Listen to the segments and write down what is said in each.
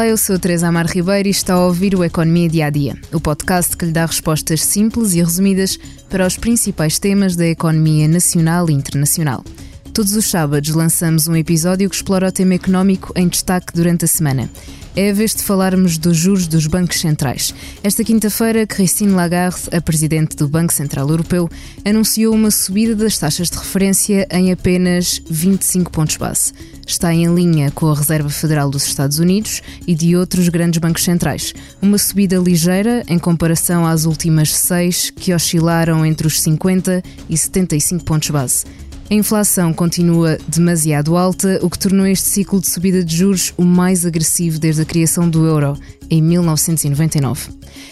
Olá, eu sou Teresa Amar Ribeiro e está a ouvir o Economia Dia a Dia, o podcast que lhe dá respostas simples e resumidas para os principais temas da economia nacional e internacional. Todos os sábados lançamos um episódio que explora o tema económico em destaque durante a semana. É a vez de falarmos dos juros dos bancos centrais. Esta quinta-feira, Christine Lagarde, a presidente do Banco Central Europeu, anunciou uma subida das taxas de referência em apenas 25 pontos base. Está em linha com a Reserva Federal dos Estados Unidos e de outros grandes bancos centrais. Uma subida ligeira em comparação às últimas seis, que oscilaram entre os 50 e 75 pontos base. A inflação continua demasiado alta, o que tornou este ciclo de subida de juros o mais agressivo desde a criação do euro, em 1999.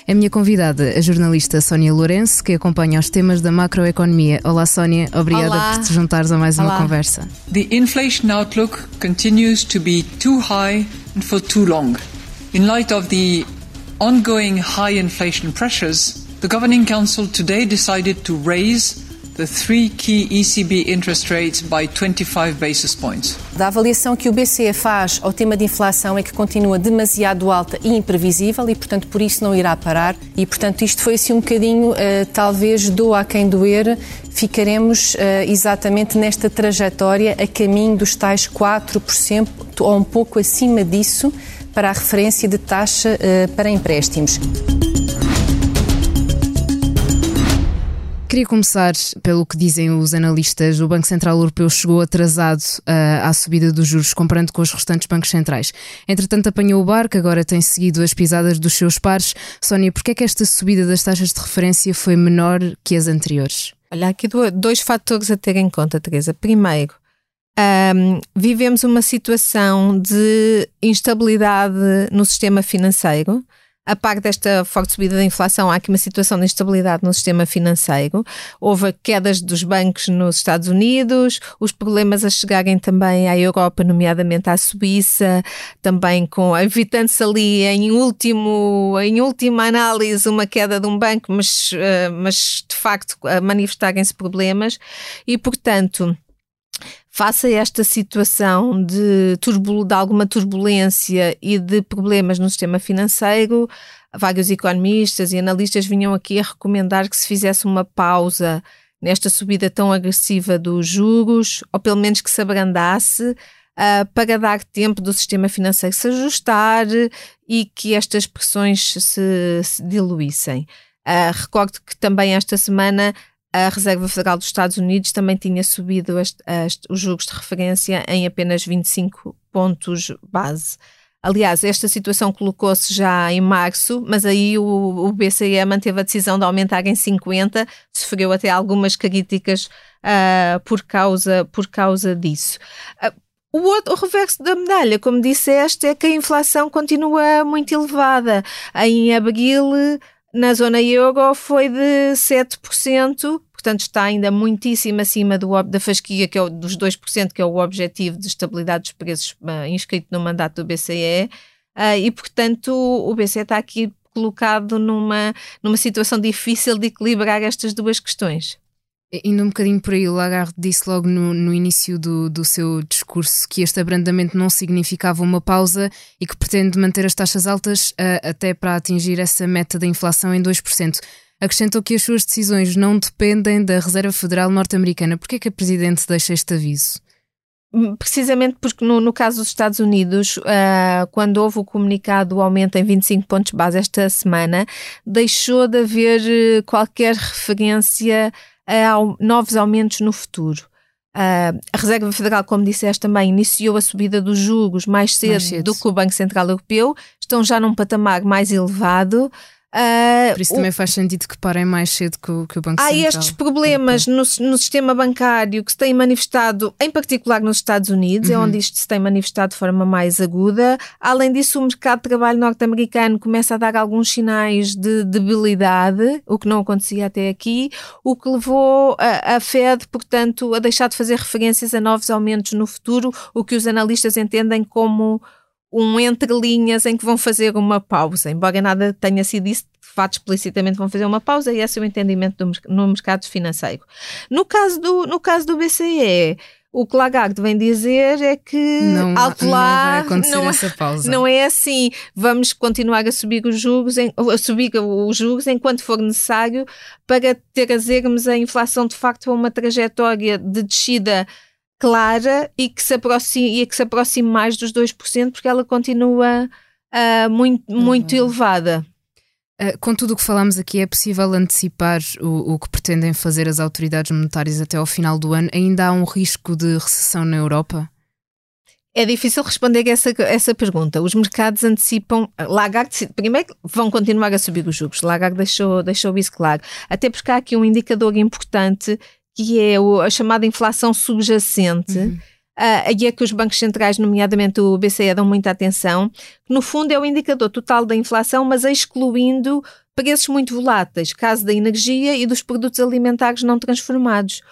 A minha convidada, a jornalista Sónia Lourenço, que acompanha os temas da macroeconomia. Olá, Sónia, obrigada Olá. por te juntares a mais Olá. uma conversa. The inflation outlook continues to be too high and for too long. In light of the ongoing high inflation pressures, the Governing Council today decided to raise the three key ECB interest rates by 25 basis points. Da avaliação que o BCE faz ao tema de inflação é que continua demasiado alta e imprevisível e, portanto, por isso não irá parar. E, portanto, isto foi assim um bocadinho, eh, talvez, doa a quem doer, ficaremos eh, exatamente nesta trajetória a caminho dos tais 4% ou um pouco acima disso para a referência de taxa eh, para empréstimos. Queria começar pelo que dizem os analistas. O Banco Central Europeu chegou atrasado ah, à subida dos juros, comparando com os restantes bancos centrais. Entretanto, apanhou o barco, agora tem seguido as pisadas dos seus pares. Sónia, porquê é que esta subida das taxas de referência foi menor que as anteriores? Olha, há aqui do- dois fatores a ter em conta, Teresa. Primeiro, ahm, vivemos uma situação de instabilidade no sistema financeiro. A par desta forte subida da inflação, há aqui uma situação de instabilidade no sistema financeiro. Houve quedas dos bancos nos Estados Unidos, os problemas a chegarem também à Europa, nomeadamente à Suíça, também com evitando-se ali em último, em última análise uma queda de um banco, mas, eh, mas de facto manifestarem-se problemas e, portanto, face a esta situação de, turbul- de alguma turbulência e de problemas no sistema financeiro, vários economistas e analistas vinham aqui a recomendar que se fizesse uma pausa nesta subida tão agressiva dos juros, ou pelo menos que se abrandasse, ah, para dar tempo do sistema financeiro se ajustar e que estas pressões se, se diluíssem. Ah, recordo que também esta semana a Reserva Federal dos Estados Unidos também tinha subido os juros de referência em apenas 25 pontos base. Aliás, esta situação colocou-se já em março, mas aí o, o BCE manteve a decisão de aumentar em 50, sofreu até algumas críticas ah, por, causa, por causa disso. Ah, o, outro, o reverso da medalha, como disseste, é que a inflação continua muito elevada. Em abril, na zona euro, foi de 7%, portanto está ainda muitíssimo acima do, da fasquia, que é o, dos 2%, que é o objetivo de estabilidade dos preços ah, inscrito no mandato do BCE. Ah, e, portanto, o BCE está aqui colocado numa, numa situação difícil de equilibrar estas duas questões. Indo um bocadinho por aí, o Lagarde disse logo no, no início do, do seu discurso que este abrandamento não significava uma pausa e que pretende manter as taxas altas ah, até para atingir essa meta da inflação em 2%. Acrescentou que as suas decisões não dependem da Reserva Federal norte-americana. Por que é a Presidente deixa este aviso? Precisamente porque no, no caso dos Estados Unidos, ah, quando houve o comunicado do aumento em 25 pontos base esta semana, deixou de haver eh, qualquer referência a novos aumentos no futuro. Ah, a Reserva Federal, como disseste também, iniciou a subida dos juros mais cedo, Mais cedo. do que o Banco Central Europeu, estão já num patamar mais elevado. Ah, Por isso o- também faz sentido que parem mais cedo que o, que o Banco Há Central. estes problemas no, no sistema bancário que se têm manifestado, em particular nos Estados Unidos, é onde isto se tem manifestado de forma mais aguda. Além disso, o mercado de trabalho norte-americano começa a dar alguns sinais de debilidade, o que não acontecia até aqui, o que levou a, a Fed, portanto, a deixar de fazer referências a novos aumentos no futuro, o que os analistas entendem como um entre linhas em que vão fazer uma pausa, embora nada tenha sido isso, de fato explicitamente vão fazer uma pausa e esse é o entendimento do, no mercado financeiro. No caso do, no caso do BCE, O que Lagarde vem dizer é que não, alto lá, não vai acontecer não, essa pausa. Não é assim. Vamos continuar a subir os juros, em, a subir os juros enquanto for necessário para trazermos a inflação de facto a uma trajetória de descida clara e que se aproxime, e que se aproxime mais dos 2%, porque ela continua uh, muito, muito uhum. elevada. Uh, com tudo o que falamos aqui, é possível antecipar o, o, que pretendem fazer as autoridades monetárias até ao final do ano? Ainda há um risco de recessão na Europa? É difícil responder essa, essa pergunta. Os mercados antecipam. Lagarde, primeiro, vão continuar a subir os juros. Lagarde deixou, deixou isso claro. Até porque há aqui um indicador importante que é a chamada inflação subjacente. Uhum uh, e é que os bancos centrais, nomeadamente o BCE, dão muita atenção, que no fundo é o indicador total da inflação, mas excluindo preços muito voláteis, caso da energia e dos produtos alimentares não transformados.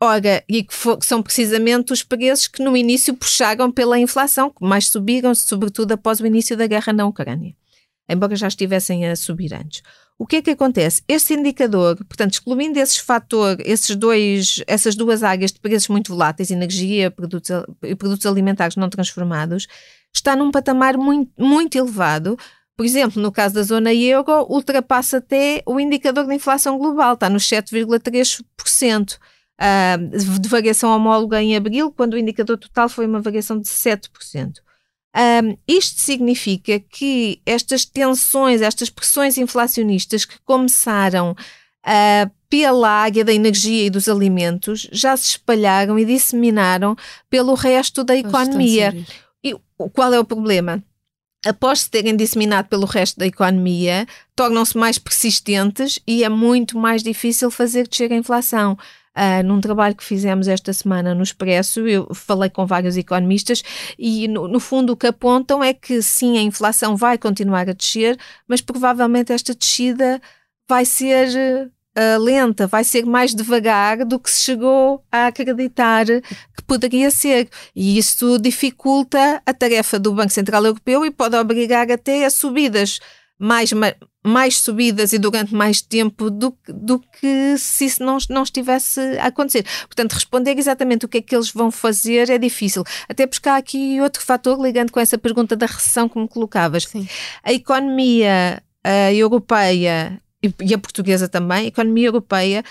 Ora, e que, for, que, são precisamente os preços que no início puxaram pela inflação, que mais subiram, sobretudo após o início da guerra na Ucrânia, embora já estivessem a subir antes. O que é que acontece? Este indicador, portanto, excluindo esses fatores, esses dois, essas duas áreas de preços muito voláteis, energia produtos, e produtos alimentares não transformados, está num patamar muito, muito elevado. Por exemplo, no caso da zona euro, ultrapassa até o indicador de inflação global, está nos 7,3%. Uh, de variação homóloga em abril, quando o indicador total foi uma variação de 7%. Um, isto significa que estas tensões, estas pressões inflacionistas que começaram uh, pela área da energia e dos alimentos já se espalharam e disseminaram pelo resto da economia. E qual é o problema? após se terem disseminado pelo resto da economia, tornam-se mais persistentes e é muito mais difícil fazer descer a inflação. Uh, num trabalho que fizemos esta semana no Expresso, eu falei com vários economistas e, no, no, fundo, o que apontam é que sim, a inflação vai continuar a descer, mas provavelmente esta descida vai ser uh, lenta, vai ser mais devagar do que se chegou a acreditar que poderia ser. E isso dificulta a tarefa do Banco Central Europeu e pode obrigar até a subidas mais, mais subidas e durante mais tempo do, do que se isso não, não estivesse a acontecer. Portanto, responder exatamente o que é que eles vão fazer é difícil. Até porque há aqui outro fator ligando com essa pergunta da recessão que me colocavas. Sim. A economia a europeia e a portuguesa também, a economia europeia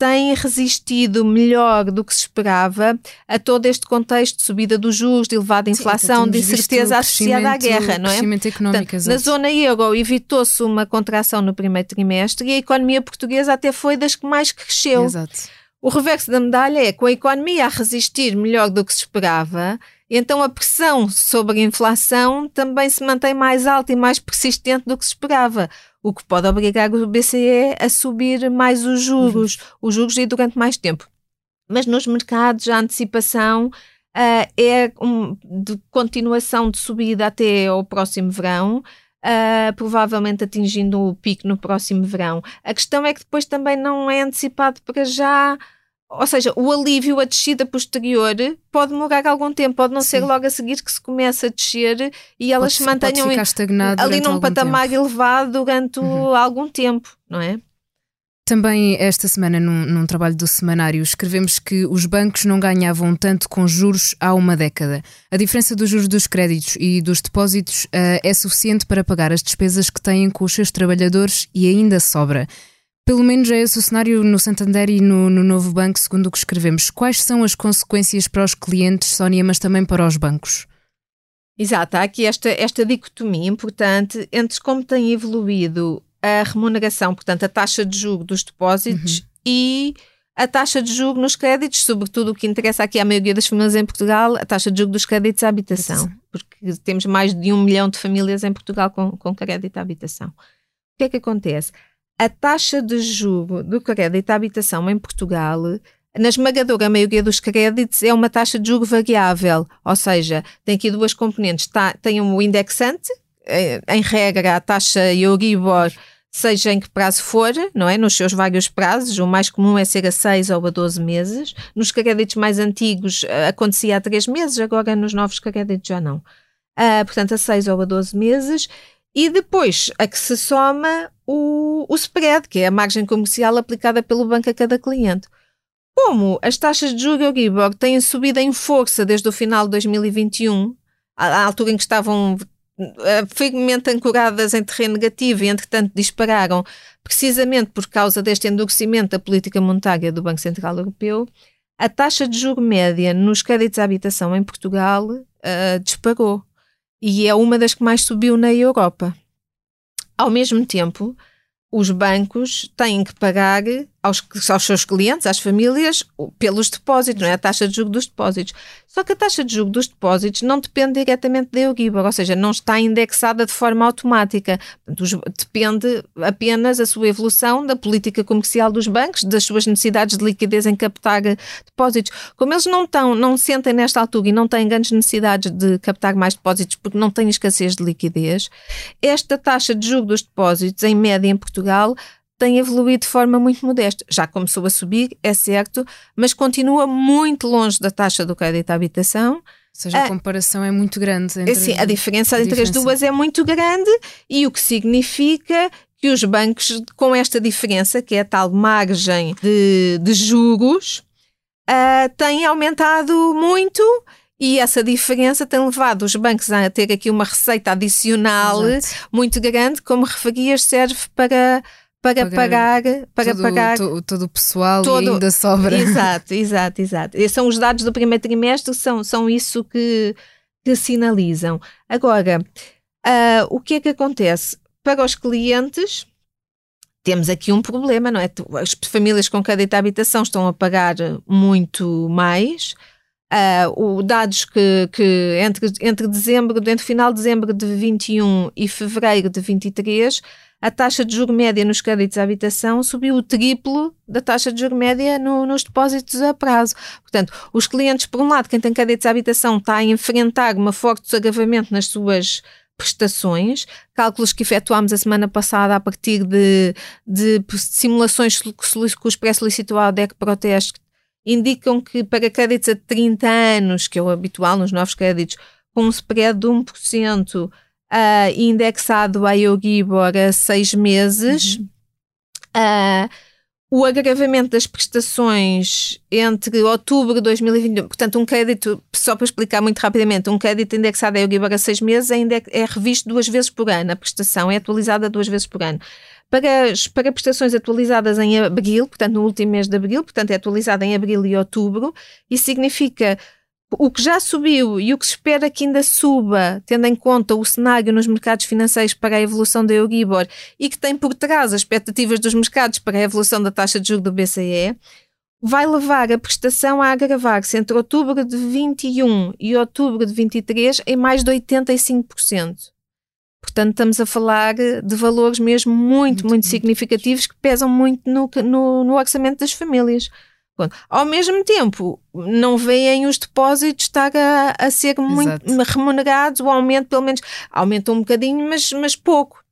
tem resistido melhor do que se esperava a todo este contexto de subida dos juros, de elevada inflação, Sim, de incerteza associada à guerra, não é? Crescimento económico, Portanto, na zona euro evitou-se uma contração no primeiro trimestre e a economia portuguesa até foi das que mais cresceu. Exato. O reverso da medalha é com a economia a resistir melhor do que se esperava, então a pressão sobre a inflação também se mantém mais alta e mais persistente do que se esperava o que pode obrigar o BCE a subir mais os juros, uhum. os juros e durante mais tempo. Mas nos mercados a antecipação uh, é um, de continuação de subida até ao próximo verão, uh, provavelmente atingindo o pico no próximo verão. A questão é que depois também não é antecipado para já ou seja, o alívio, a descida posterior, pode demorar algum tempo, pode não Sim. ser logo a seguir que se começa a descer e elas se mantenham ali num patamar tempo. elevado durante uhum. algum tempo, não é? Também esta semana, num, num, trabalho do semanário, escrevemos que os bancos não ganhavam tanto com juros há uma década. A diferença dos juros dos créditos e dos depósitos uh, é suficiente para pagar as despesas que têm com os seus trabalhadores e ainda sobra. Pelo menos é esse o cenário no Santander e no, no Novo Banco, segundo o que escrevemos. Quais são as consequências para os clientes, Sónia, mas também para os bancos? Exato, há aqui esta, esta dicotomia importante entre como tem evoluído a remuneração, portanto, a taxa de juros dos depósitos uhum. e a taxa de juros nos créditos, sobretudo o que interessa aqui à maioria das famílias em Portugal, a taxa de juros dos créditos à habitação, porque temos mais de um milhão de famílias em Portugal com, com crédito à habitação. O que é que acontece? A taxa de juro do crédito à habitação em Portugal, na esmagadora maioria dos créditos, é uma taxa de juro variável, ou seja, tem aqui duas componentes. Tá, tem um indexante, eh, em regra, a taxa Euribor, seja em que prazo for, não é? Nos seus vários prazos, o mais comum é ser a 6 ou a 12 meses. Nos créditos mais antigos eh, acontecia a 3 meses, agora nos novos créditos já não. Uh, portanto, a 6 ou a 12 meses e depois a que se soma o, o spread, que é a margem comercial aplicada pelo banco a cada cliente. Como as taxas de juros Euribor têm subido em força desde o final de 2021, à altura em que estavam eh, firmemente ancoradas em terreno negativo e, entretanto, dispararam precisamente por causa deste endurecimento da política monetária do Banco Central Europeu, a taxa de juro média nos créditos à habitação em Portugal uh, disparou e é uma das que mais subiu na Europa. Ao mesmo tempo, os bancos têm que pagar aos, aos, seus clientes, às famílias, pelos depósitos, não é? A taxa de juros dos depósitos. Só que a taxa de juros dos depósitos não depende diretamente da Euribor, ou seja, não está indexada de forma automática. Depende apenas a sua evolução da política comercial dos bancos, das suas necessidades de liquidez em captar depósitos. Como eles não estão, não sentem nesta altura e não têm grandes necessidades de captar mais depósitos porque não têm escassez de liquidez, esta taxa de juros dos depósitos, em média em Portugal, tem evoluído de forma muito modesta. Já começou a subir, é certo, mas continua muito longe da taxa do crédito à habitação. Ou seja, a, a comparação é muito grande. Entre, sim, a diferença a entre diferença. as duas é muito grande e o que significa que os bancos, com esta diferença, que é a tal margem de, de juros, uh, têm aumentado muito e essa diferença tem levado os bancos a ter aqui uma receita adicional Exato. muito grande, como referias, serve para para pagar, para todo, pagar todo, todo o pessoal todo, e ainda sobra. Exato, exato, exato. Esses são os dados do primeiro trimestre, são, são isso que, que sinalizam. Agora, uh, o que é que acontece? Para os clientes, temos aqui um problema, não é? As famílias com crédito à habitação estão a pagar muito mais. Uh, o dados que, que entre, entre dezembro, entre final de dezembro de 21 e fevereiro de 23 a taxa de juro média nos créditos à habitação subiu o triplo da taxa de juro média no, nos depósitos a prazo. Portanto, os clientes, por um lado, quem tem créditos à habitação está a enfrentar uma forte desagravamento nas suas prestações, cálculos que efetuámos a semana passada a partir de, de simulações que, que os pré-solicitou à DEC Proteste indicam que para créditos a 30 anos, que é o habitual nos novos créditos, com um spread de 1%, uh, indexado à Euribor a seis meses. Uhum. Uh, o agravamento das prestações entre outubro de 2021, portanto, um crédito, só para explicar muito rapidamente, um crédito indexado a Euribor a seis meses é, é revisto duas vezes por ano, a prestação é atualizada duas vezes por ano. Para, para prestações atualizadas em abril, portanto, no último mês de abril, portanto, é atualizada em abril e outubro, isso significa o que já subiu e o que se espera que ainda suba, tendo em conta o cenário nos mercados financeiros para a evolução da Euribor e que tem por trás as expectativas dos mercados para a evolução da taxa de juros do BCE, vai levar a prestação a agravar-se entre outubro de 21 e outubro de 23 em mais de 85%. Portanto, estamos a falar de valores mesmo muito, muito, muito significativos que pesam muito no, no, no orçamento das famílias. Ao mesmo tempo, não veem os depósitos estar a, a ser muito remunerados, o aumento, pelo menos, aumenta um bocadinho, mas, mas pouco.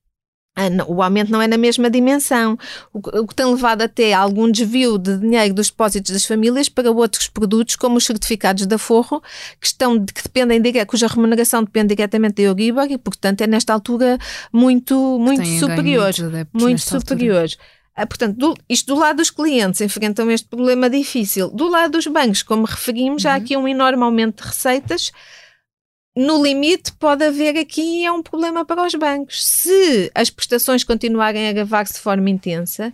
Ah, o aumento não é na mesma dimensão, o que tem levado até a algum desvio de dinheiro dos depósitos das famílias para outros produtos, como os certificados da Forro, que, estão, que dependem, cuja remuneração depende diretamente da Euribor e, portanto, é nesta altura muito, muito superior. Muito superior. Altura. Ah, portanto, do, isto do lado dos clientes enfrentam este problema difícil. Do lado dos bancos, como referimos, uhum. há aqui um enorme aumento de receitas. No limite, pode haver aqui é um problema para os bancos. Se as prestações continuarem a agravar-se de forma intensa,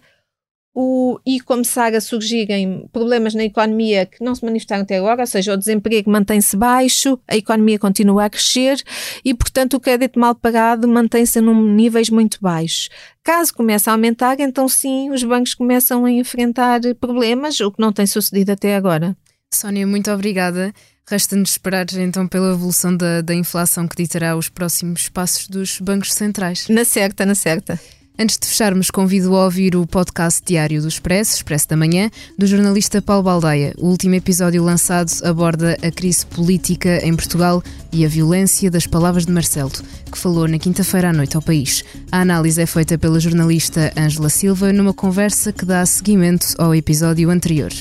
o, e começar a surgirem problemas na economia que não se manifestaram até agora, ou seja, o desemprego mantém-se baixo, a economia continua a crescer e, portanto, o crédito mal pagado mantém-se em níveis muito baixos. Caso comece a aumentar, então sim, os bancos começam a enfrentar problemas, o que não tem sucedido até agora. Sónia, muito obrigada. Resta-nos esperar então pela evolução da, da inflação que ditará os próximos passos dos bancos centrais. Na certa, na certa. Antes de fecharmos, convido a ouvir o podcast diário do Expresso, Expresso da Manhã, do jornalista Paulo Baldeia. O último episódio lançado aborda a crise política em Portugal e a violência das palavras de Marcelo, que falou na quinta-feira à noite ao país. A análise é feita pela jornalista Ângela Silva numa conversa que dá seguimento ao episódio anterior.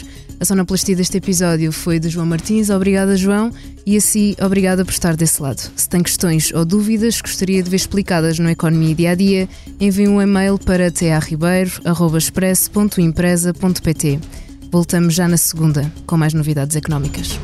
A sonoplastia deste episódio foi de João Martins. Obrigada, João. E assim, obrigada por estar desse lado. Se tem questões ou dúvidas que gostaria de ver explicadas no Economia Dia a Dia, envie um e-mail para tarribeiro.express.empresa.pt. Voltamos já na segunda com mais novidades económicas.